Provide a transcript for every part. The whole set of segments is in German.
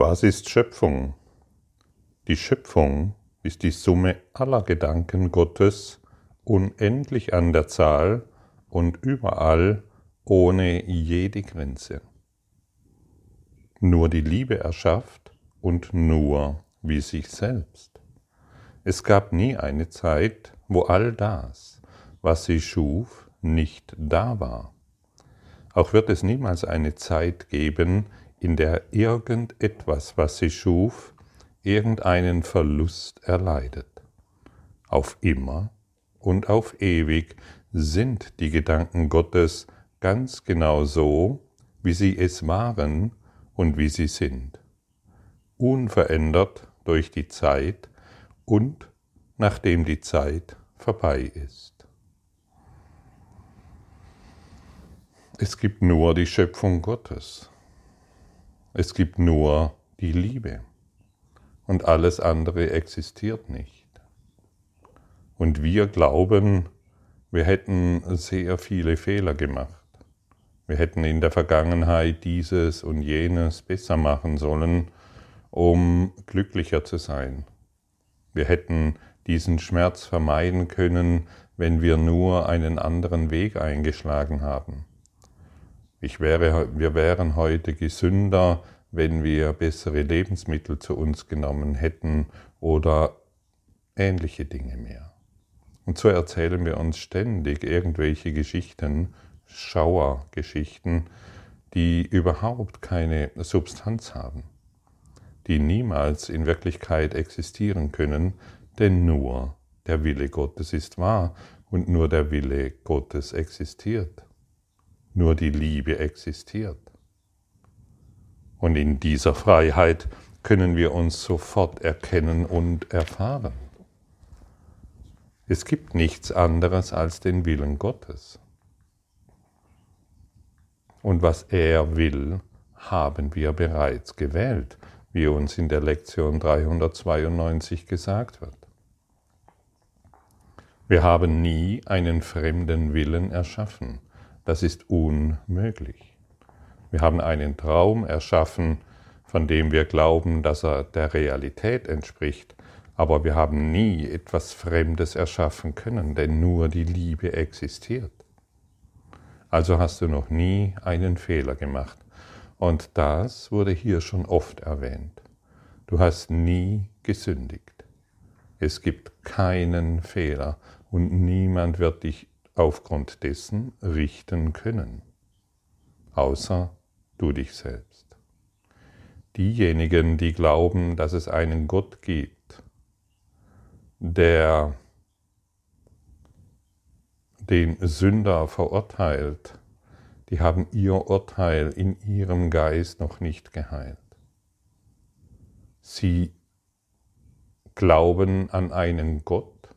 Was ist Schöpfung? Die Schöpfung ist die Summe aller Gedanken Gottes, unendlich an der Zahl und überall ohne jede Grenze. Nur die Liebe erschafft und nur wie sich selbst. Es gab nie eine Zeit, wo all das, was sie schuf, nicht da war. Auch wird es niemals eine Zeit geben, in der irgendetwas, was sie schuf, irgendeinen Verlust erleidet. Auf immer und auf ewig sind die Gedanken Gottes ganz genau so, wie sie es waren und wie sie sind, unverändert durch die Zeit und nachdem die Zeit vorbei ist. Es gibt nur die Schöpfung Gottes. Es gibt nur die Liebe. Und alles andere existiert nicht. Und wir glauben, wir hätten sehr viele Fehler gemacht. Wir hätten in der Vergangenheit dieses und jenes besser machen sollen, um glücklicher zu sein. Wir hätten diesen Schmerz vermeiden können, wenn wir nur einen anderen Weg eingeschlagen haben. Ich wäre, wir wären heute gesünder, wenn wir bessere Lebensmittel zu uns genommen hätten oder ähnliche Dinge mehr. Und so erzählen wir uns ständig irgendwelche Geschichten, Schauergeschichten, die überhaupt keine Substanz haben, die niemals in Wirklichkeit existieren können, denn nur der Wille Gottes ist wahr und nur der Wille Gottes existiert. Nur die Liebe existiert. Und in dieser Freiheit können wir uns sofort erkennen und erfahren. Es gibt nichts anderes als den Willen Gottes. Und was er will, haben wir bereits gewählt, wie uns in der Lektion 392 gesagt wird. Wir haben nie einen fremden Willen erschaffen. Das ist unmöglich. Wir haben einen Traum erschaffen, von dem wir glauben, dass er der Realität entspricht, aber wir haben nie etwas Fremdes erschaffen können, denn nur die Liebe existiert. Also hast du noch nie einen Fehler gemacht. Und das wurde hier schon oft erwähnt. Du hast nie gesündigt. Es gibt keinen Fehler und niemand wird dich aufgrund dessen richten können, außer du dich selbst. Diejenigen, die glauben, dass es einen Gott gibt, der den Sünder verurteilt, die haben ihr Urteil in ihrem Geist noch nicht geheilt. Sie glauben an einen Gott,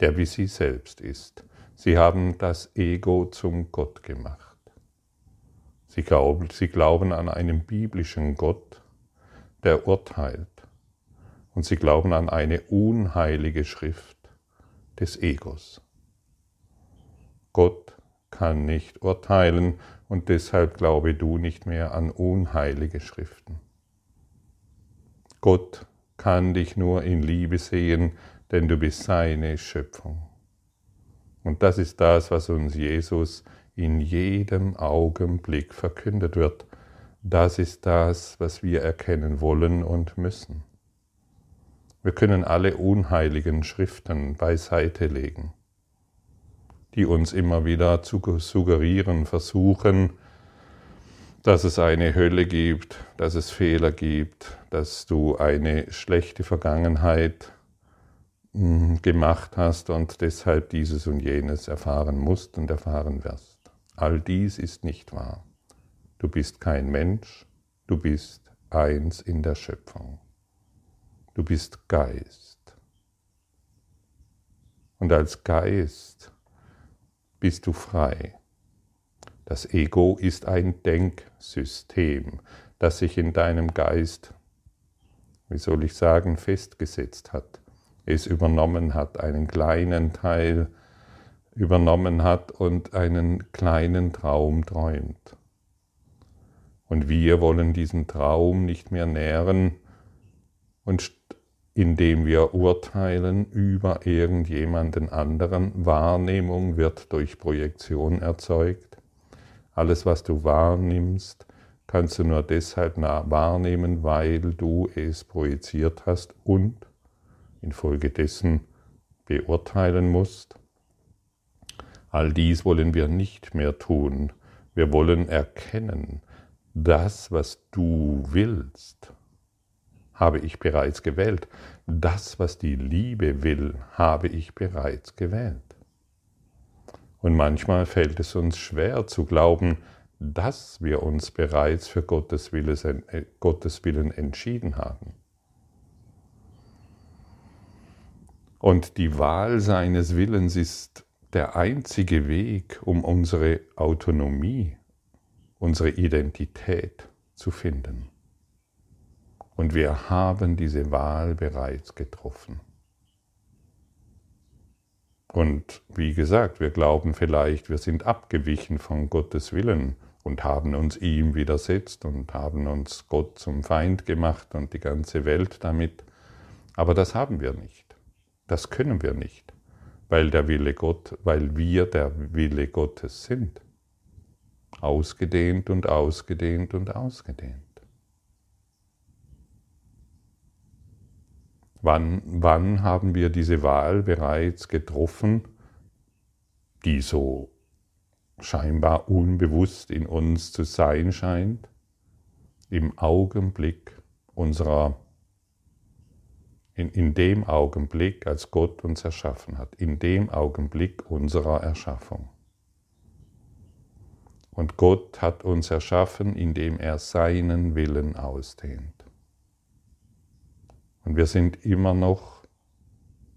der wie sie selbst ist. Sie haben das Ego zum Gott gemacht. Sie glauben, sie glauben an einen biblischen Gott, der urteilt. Und sie glauben an eine unheilige Schrift des Egos. Gott kann nicht urteilen und deshalb glaube du nicht mehr an unheilige Schriften. Gott kann dich nur in Liebe sehen, denn du bist seine Schöpfung. Und das ist das, was uns Jesus in jedem Augenblick verkündet wird. Das ist das, was wir erkennen wollen und müssen. Wir können alle unheiligen Schriften beiseite legen, die uns immer wieder zu suggerieren versuchen, dass es eine Hölle gibt, dass es Fehler gibt, dass du eine schlechte Vergangenheit Mm, gemacht hast und deshalb dieses und jenes erfahren musst und erfahren wirst. All dies ist nicht wahr. Du bist kein Mensch, du bist eins in der Schöpfung. Du bist Geist. Und als Geist bist du frei. Das Ego ist ein Denksystem, das sich in deinem Geist, wie soll ich sagen, festgesetzt hat es übernommen hat, einen kleinen Teil übernommen hat und einen kleinen Traum träumt. Und wir wollen diesen Traum nicht mehr nähren und indem wir urteilen über irgendjemanden anderen. Wahrnehmung wird durch Projektion erzeugt. Alles, was du wahrnimmst, kannst du nur deshalb wahrnehmen, weil du es projiziert hast und infolgedessen beurteilen musst. All dies wollen wir nicht mehr tun. Wir wollen erkennen, das, was du willst, habe ich bereits gewählt. Das, was die Liebe will, habe ich bereits gewählt. Und manchmal fällt es uns schwer zu glauben, dass wir uns bereits für Gottes, Willen entschieden haben. Und die Wahl seines Willens ist der einzige Weg, um unsere Autonomie, unsere Identität zu finden. Und wir haben diese Wahl bereits getroffen. Und wie gesagt, wir glauben vielleicht, wir sind abgewichen von Gottes Willen und haben uns ihm widersetzt und haben uns Gott zum Feind gemacht und die ganze Welt damit. Aber das haben wir nicht. Das können wir nicht, weil der Wille Gott, weil wir der Wille Gottes sind. Ausgedehnt und ausgedehnt und ausgedehnt. Wann, wann haben wir diese Wahl bereits getroffen, die so scheinbar unbewusst in uns zu sein scheint? Im Augenblick unserer, in, in dem Augenblick, als Gott uns erschaffen hat, in dem Augenblick unserer Erschaffung. Und Gott hat uns erschaffen, indem er seinen Willen ausdehnt. Und wir sind immer noch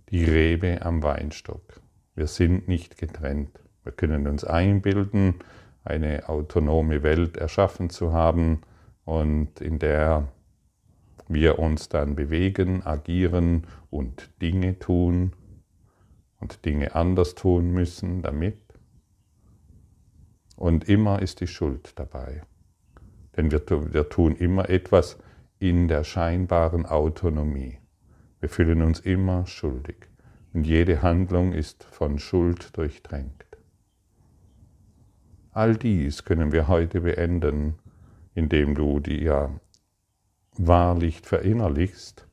die Rebe am Weinstock. Wir sind nicht getrennt. Wir können uns einbilden, eine autonome Welt erschaffen zu haben und in der wir uns dann bewegen, agieren und Dinge tun und Dinge anders tun müssen damit. Und immer ist die Schuld dabei. Denn wir, wir tun immer etwas, in der scheinbaren Autonomie. Wir fühlen uns immer schuldig und jede Handlung ist von Schuld durchdrängt. All dies können wir heute beenden, indem du dir wahrlich verinnerlichst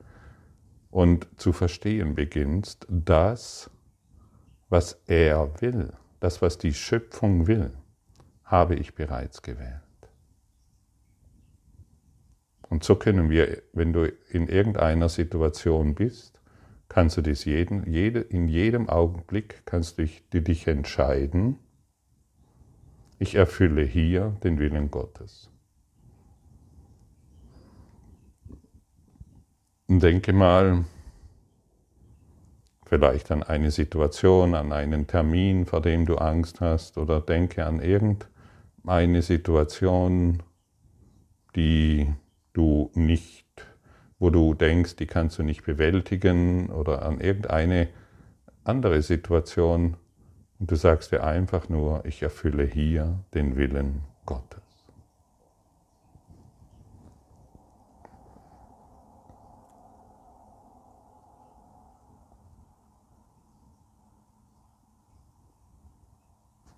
und zu verstehen beginnst, das, was er will, das, was die Schöpfung will, habe ich bereits gewählt. Und so können wir, wenn du in irgendeiner Situation bist, kannst du das jeden, jede, in jedem Augenblick kannst du dich, dich entscheiden, ich erfülle hier den Willen Gottes. Denke mal vielleicht an eine Situation, an einen Termin, vor dem du Angst hast, oder denke an irgendeine Situation, die du nicht, wo du denkst, die kannst du nicht bewältigen oder an irgendeine andere Situation und du sagst dir einfach nur, ich erfülle hier den Willen Gottes.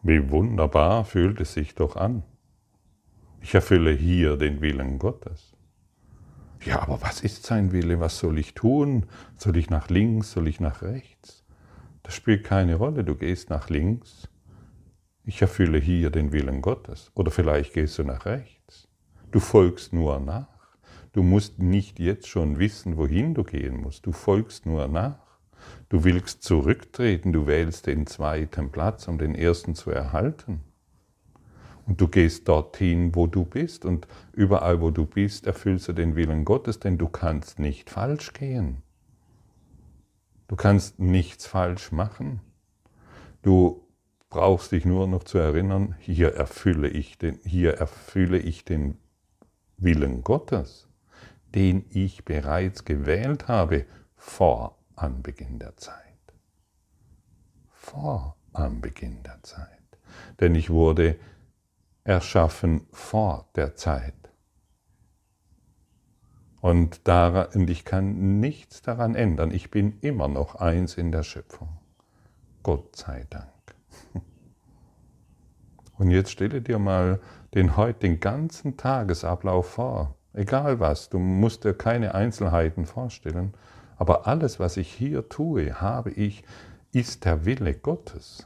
Wie wunderbar fühlt es sich doch an. Ich erfülle hier den Willen Gottes. Ja, aber was ist sein Wille? Was soll ich tun? Soll ich nach links? Soll ich nach rechts? Das spielt keine Rolle. Du gehst nach links. Ich erfülle hier den Willen Gottes. Oder vielleicht gehst du nach rechts. Du folgst nur nach. Du musst nicht jetzt schon wissen, wohin du gehen musst. Du folgst nur nach. Du willst zurücktreten. Du wählst den zweiten Platz, um den ersten zu erhalten. Und du gehst dorthin, wo du bist. Und überall, wo du bist, erfüllst du den Willen Gottes, denn du kannst nicht falsch gehen. Du kannst nichts falsch machen. Du brauchst dich nur noch zu erinnern, hier erfülle ich den, hier erfülle ich den Willen Gottes, den ich bereits gewählt habe vor Anbeginn der Zeit. Vor Anbeginn der Zeit. Denn ich wurde erschaffen vor der Zeit. Und, daran, und ich kann nichts daran ändern. Ich bin immer noch eins in der Schöpfung. Gott sei Dank. Und jetzt stelle dir mal den heute den ganzen Tagesablauf vor. Egal was, du musst dir keine Einzelheiten vorstellen, aber alles, was ich hier tue, habe ich, ist der Wille Gottes.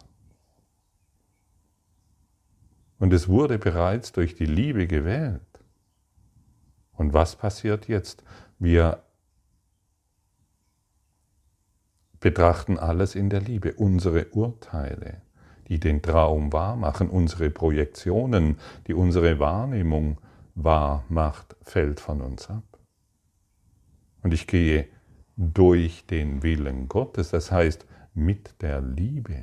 Und es wurde bereits durch die Liebe gewählt. Und was passiert jetzt? Wir betrachten alles in der Liebe, unsere Urteile, die den Traum wahr machen, unsere Projektionen, die unsere Wahrnehmung wahr macht, fällt von uns ab. Und ich gehe durch den Willen Gottes, das heißt mit der Liebe,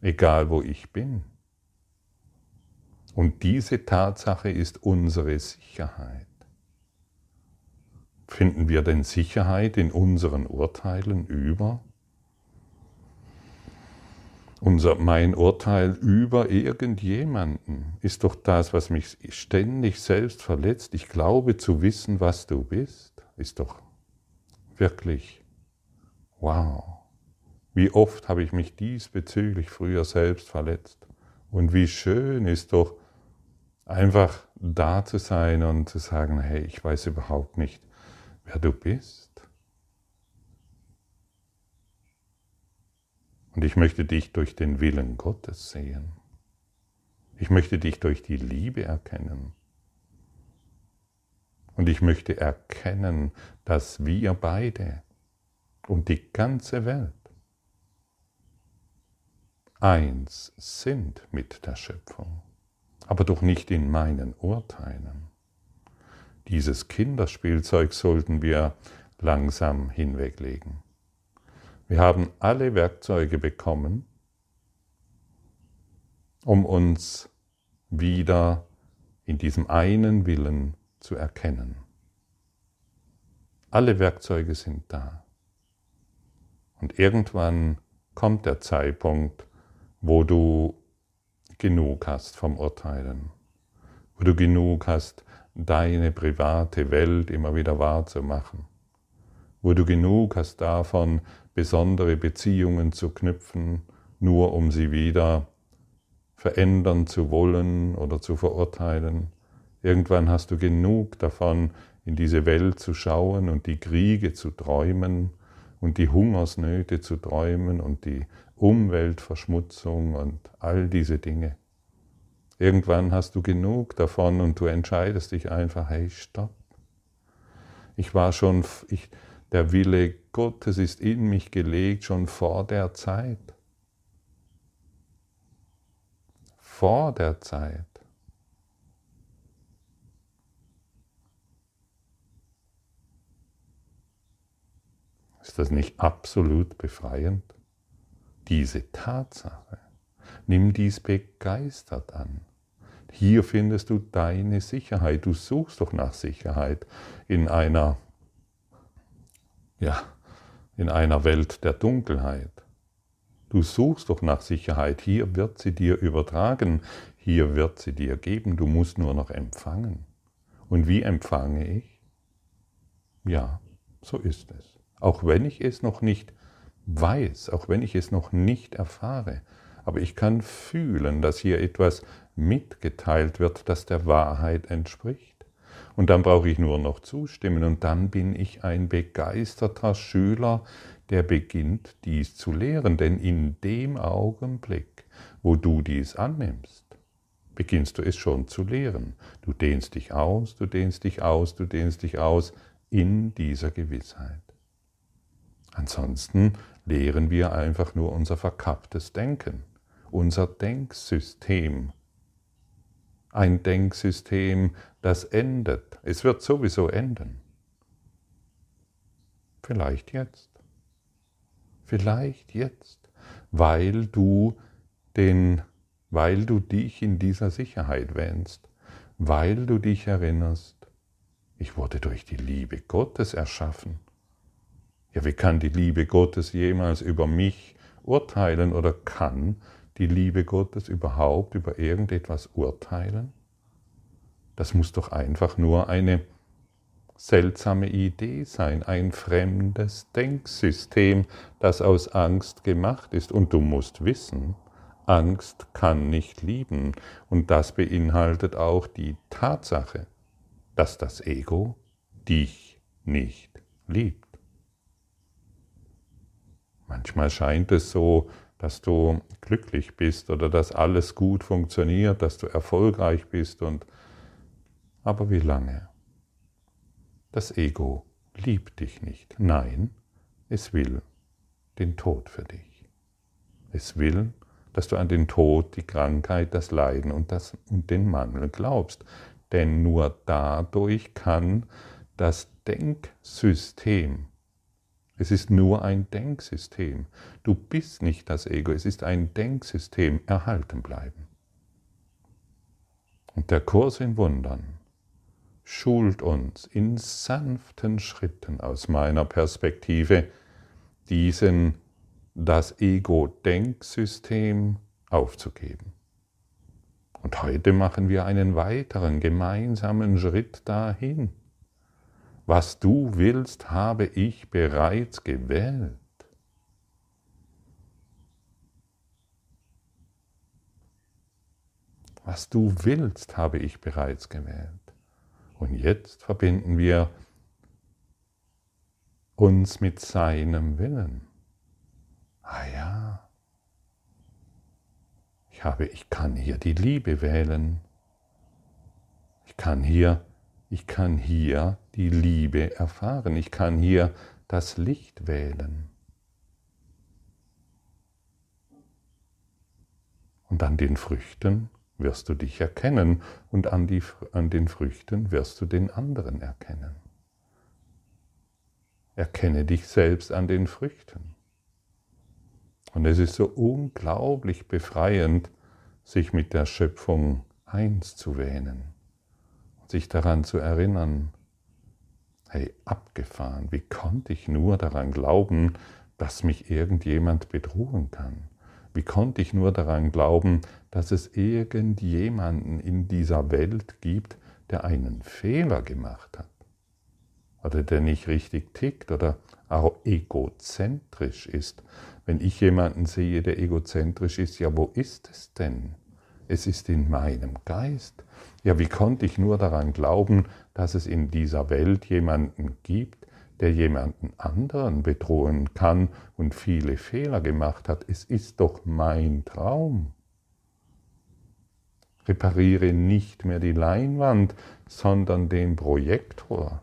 egal wo ich bin. Und diese Tatsache ist unsere Sicherheit. Finden wir denn Sicherheit in unseren Urteilen über? Unser, mein Urteil über irgendjemanden ist doch das, was mich ständig selbst verletzt. Ich glaube zu wissen, was du bist, ist doch wirklich wow. Wie oft habe ich mich diesbezüglich früher selbst verletzt. Und wie schön ist doch, Einfach da zu sein und zu sagen, hey, ich weiß überhaupt nicht, wer du bist. Und ich möchte dich durch den Willen Gottes sehen. Ich möchte dich durch die Liebe erkennen. Und ich möchte erkennen, dass wir beide und die ganze Welt eins sind mit der Schöpfung aber doch nicht in meinen Urteilen. Dieses Kinderspielzeug sollten wir langsam hinweglegen. Wir haben alle Werkzeuge bekommen, um uns wieder in diesem einen Willen zu erkennen. Alle Werkzeuge sind da. Und irgendwann kommt der Zeitpunkt, wo du genug hast vom Urteilen, wo du genug hast, deine private Welt immer wieder wahrzumachen, wo du genug hast davon, besondere Beziehungen zu knüpfen, nur um sie wieder verändern zu wollen oder zu verurteilen. Irgendwann hast du genug davon, in diese Welt zu schauen und die Kriege zu träumen und die Hungersnöte zu träumen und die Umweltverschmutzung und all diese Dinge. Irgendwann hast du genug davon und du entscheidest dich einfach, hey, stopp. Ich war schon, ich, der Wille Gottes ist in mich gelegt schon vor der Zeit. Vor der Zeit. Ist das nicht absolut befreiend? diese Tatsache. Nimm dies begeistert an. Hier findest du deine Sicherheit. Du suchst doch nach Sicherheit in einer, ja, in einer Welt der Dunkelheit. Du suchst doch nach Sicherheit. Hier wird sie dir übertragen. Hier wird sie dir geben. Du musst nur noch empfangen. Und wie empfange ich? Ja, so ist es. Auch wenn ich es noch nicht weiß, auch wenn ich es noch nicht erfahre. Aber ich kann fühlen, dass hier etwas mitgeteilt wird, das der Wahrheit entspricht. Und dann brauche ich nur noch zustimmen und dann bin ich ein begeisterter Schüler, der beginnt dies zu lehren. Denn in dem Augenblick, wo du dies annimmst, beginnst du es schon zu lehren. Du dehnst dich aus, du dehnst dich aus, du dehnst dich aus in dieser Gewissheit. Ansonsten lehren wir einfach nur unser verkapptes Denken, unser Denksystem. Ein Denksystem, das endet. Es wird sowieso enden. Vielleicht jetzt. Vielleicht jetzt, weil du den, weil du dich in dieser Sicherheit wähnst, weil du dich erinnerst, ich wurde durch die Liebe Gottes erschaffen. Ja, wie kann die Liebe Gottes jemals über mich urteilen oder kann die Liebe Gottes überhaupt über irgendetwas urteilen? Das muss doch einfach nur eine seltsame Idee sein, ein fremdes Denksystem, das aus Angst gemacht ist. Und du musst wissen, Angst kann nicht lieben. Und das beinhaltet auch die Tatsache, dass das Ego dich nicht liebt. Manchmal scheint es so, dass du glücklich bist oder dass alles gut funktioniert, dass du erfolgreich bist und aber wie lange? Das Ego liebt dich nicht. Nein, es will den Tod für dich. Es will, dass du an den Tod, die Krankheit, das Leiden und, das, und den Mangel glaubst. Denn nur dadurch kann das Denksystem, es ist nur ein Denksystem, du bist nicht das Ego, es ist ein Denksystem, erhalten bleiben. Und der Kurs in Wundern schult uns in sanften Schritten aus meiner Perspektive, diesen das Ego-Denksystem aufzugeben. Und heute machen wir einen weiteren gemeinsamen Schritt dahin. Was du willst, habe ich bereits gewählt. Was du willst, habe ich bereits gewählt. Und jetzt verbinden wir uns mit seinem Willen. Ah ja, ich habe, ich kann hier die Liebe wählen. Ich kann hier, ich kann hier die Liebe erfahren. Ich kann hier das Licht wählen. Und an den Früchten wirst du dich erkennen und an, die, an den Früchten wirst du den anderen erkennen. Erkenne dich selbst an den Früchten. Und es ist so unglaublich befreiend, sich mit der Schöpfung eins zu wähnen, sich daran zu erinnern, hey, abgefahren, wie konnte ich nur daran glauben, dass mich irgendjemand bedrohen kann? Wie konnte ich nur daran glauben, dass es irgendjemanden in dieser Welt gibt, der einen Fehler gemacht hat? Oder der nicht richtig tickt oder auch egozentrisch ist. Wenn ich jemanden sehe, der egozentrisch ist, ja, wo ist es denn? Es ist in meinem Geist. Ja, wie konnte ich nur daran glauben, dass es in dieser Welt jemanden gibt, der jemanden anderen bedrohen kann und viele Fehler gemacht hat. Es ist doch mein Traum. Repariere nicht mehr die Leinwand, sondern den Projektor.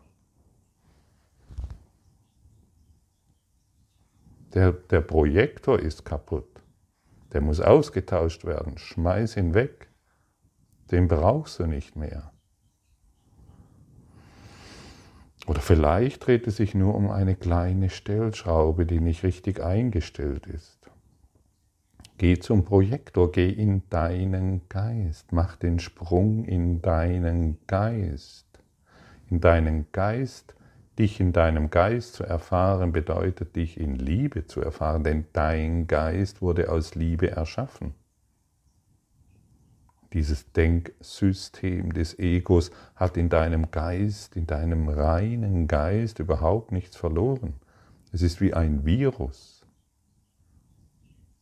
Der, der Projektor ist kaputt. Der muss ausgetauscht werden. Schmeiß ihn weg. Den brauchst du nicht mehr. Oder vielleicht dreht es sich nur um eine kleine Stellschraube, die nicht richtig eingestellt ist. Geh zum Projektor, geh in deinen Geist, mach den Sprung in deinen Geist. In deinen Geist, dich in deinem Geist zu erfahren, bedeutet dich in Liebe zu erfahren, denn dein Geist wurde aus Liebe erschaffen. Dieses Denksystem des Egos hat in deinem Geist, in deinem reinen Geist überhaupt nichts verloren. Es ist wie ein Virus.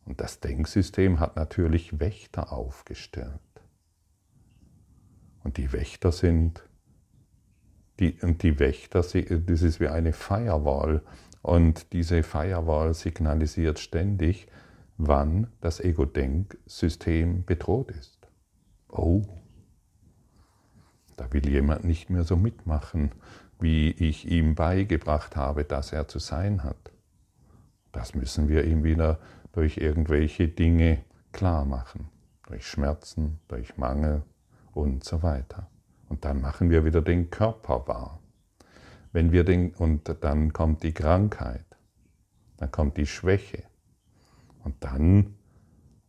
Und das Denksystem hat natürlich Wächter aufgestellt. Und die Wächter sind, die, und die Wächter, das ist wie eine Firewall. Und diese Firewall signalisiert ständig, wann das Ego-Denksystem bedroht ist oh, da will jemand nicht mehr so mitmachen, wie ich ihm beigebracht habe, dass er zu sein hat. Das müssen wir ihm wieder durch irgendwelche Dinge klar machen, durch Schmerzen, durch Mangel und so weiter. Und dann machen wir wieder den Körper wahr. Wenn wir den, und dann kommt die Krankheit, dann kommt die Schwäche und dann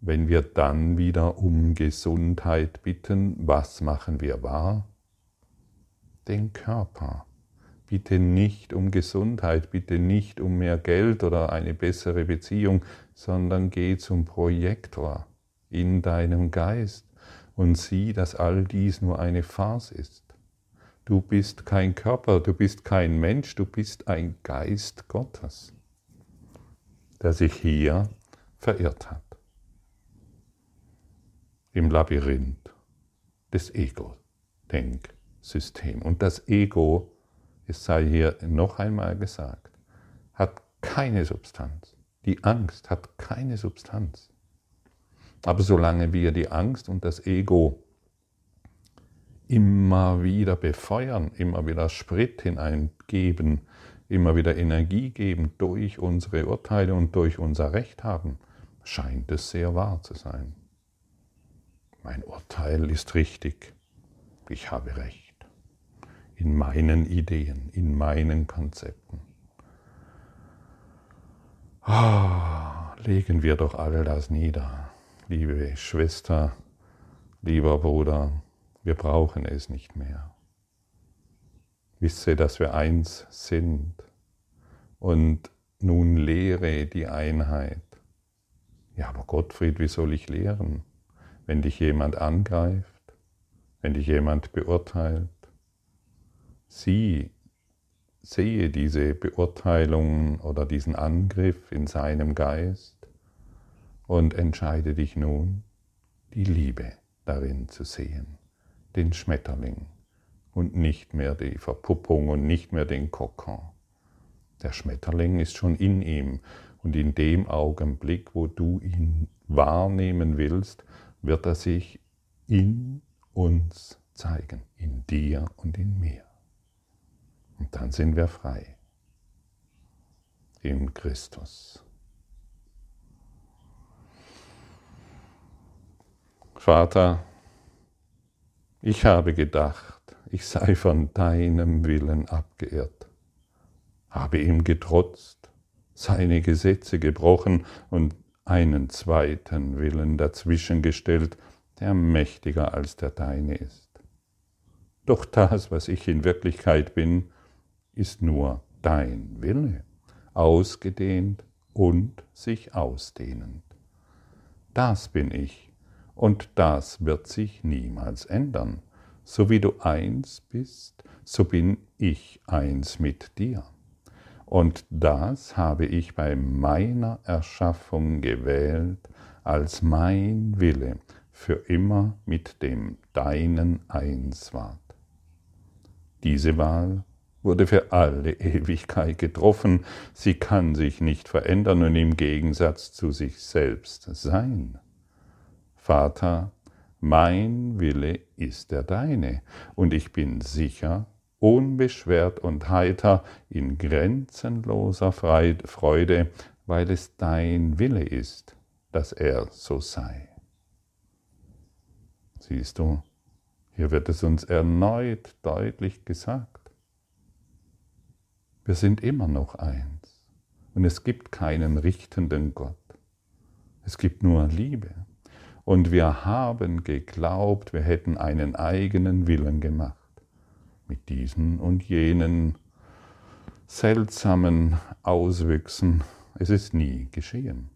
wenn wir dann wieder um Gesundheit bitten, was machen wir wahr? Den Körper. Bitte nicht um Gesundheit, bitte nicht um mehr Geld oder eine bessere Beziehung, sondern geh zum Projektor in deinem Geist und sieh, dass all dies nur eine Farce ist. Du bist kein Körper, du bist kein Mensch, du bist ein Geist Gottes, der sich hier verirrt hat. Im Labyrinth des Ego-Denksystems. Und das Ego, es sei hier noch einmal gesagt, hat keine Substanz. Die Angst hat keine Substanz. Aber solange wir die Angst und das Ego immer wieder befeuern, immer wieder Sprit hineingeben, immer wieder Energie geben durch unsere Urteile und durch unser Recht haben, scheint es sehr wahr zu sein. Mein Urteil ist richtig. Ich habe Recht. In meinen Ideen, in meinen Konzepten. Ah, legen wir doch all das nieder, liebe Schwester, lieber Bruder, wir brauchen es nicht mehr. Wisse, dass wir eins sind und nun lehre die Einheit. Ja, aber Gottfried, wie soll ich lehren, wenn dich jemand angreift, wenn dich jemand beurteilt? Sieh sehe diese Beurteilung oder diesen Angriff in seinem Geist und entscheide dich nun, die Liebe darin zu sehen, den Schmetterling und nicht mehr die Verpuppung und nicht mehr den Kokon. Der Schmetterling ist schon in ihm und in dem Augenblick, wo du ihn wahrnehmen willst, wird er sich in uns zeigen, in dir und in mir. Und dann sind wir frei in Christus. Vater, ich habe gedacht, ich sei von deinem Willen abgeirrt, habe ihm getrotzt, seine Gesetze gebrochen und einen zweiten Willen dazwischengestellt, der mächtiger als der deine ist. Doch das, was ich in Wirklichkeit bin, ist nur dein Wille, ausgedehnt und sich ausdehnend. Das bin ich und das wird sich niemals ändern. So wie du eins bist, so bin ich eins mit dir. Und das habe ich bei meiner Erschaffung gewählt als mein Wille für immer mit dem Deinen eins ward. Diese Wahl wurde für alle Ewigkeit getroffen. Sie kann sich nicht verändern und im Gegensatz zu sich selbst sein. Vater, mein Wille ist der deine, und ich bin sicher, unbeschwert und heiter in grenzenloser Freude, weil es dein Wille ist, dass er so sei. Siehst du, hier wird es uns erneut deutlich gesagt. Wir sind immer noch eins. Und es gibt keinen richtenden Gott. Es gibt nur Liebe. Und wir haben geglaubt, wir hätten einen eigenen Willen gemacht. Mit diesen und jenen seltsamen Auswüchsen. Es ist nie geschehen.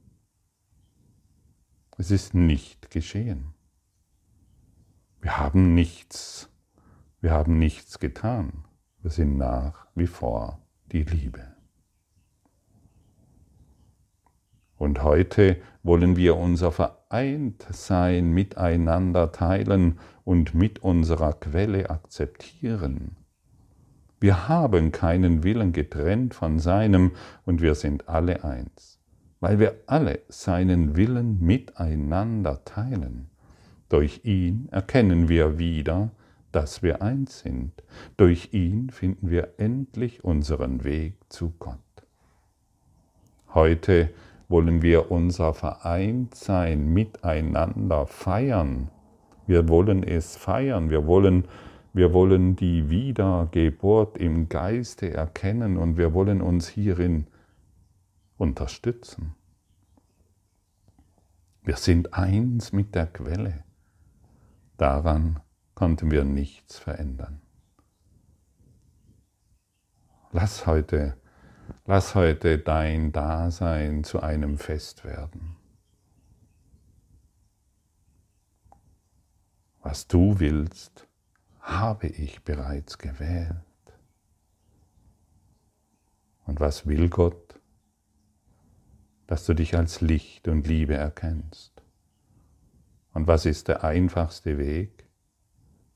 Es ist nicht geschehen. Wir haben nichts, wir haben nichts getan. Wir sind nach wie vor die Liebe. Und heute wollen wir unser Vereintsein miteinander teilen und mit unserer Quelle akzeptieren. Wir haben keinen Willen getrennt von seinem und wir sind alle eins, weil wir alle seinen Willen miteinander teilen. Durch ihn erkennen wir wieder, dass wir eins sind. Durch ihn finden wir endlich unseren Weg zu Gott. Heute wollen wir unser Vereintsein miteinander feiern. Wir wollen es feiern. Wir wollen, wir wollen die Wiedergeburt im Geiste erkennen und wir wollen uns hierin unterstützen. Wir sind eins mit der Quelle. Daran konnten wir nichts verändern. Lass heute, lass heute dein Dasein zu einem Fest werden. Was du willst, habe ich bereits gewählt. Und was will Gott? Dass du dich als Licht und Liebe erkennst. Und was ist der einfachste Weg?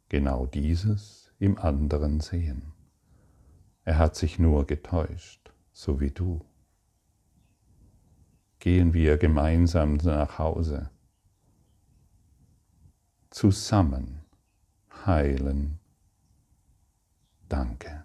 Genau dieses im anderen sehen. Er hat sich nur getäuscht, so wie du. Gehen wir gemeinsam nach Hause. Zusammen heilen. Danke.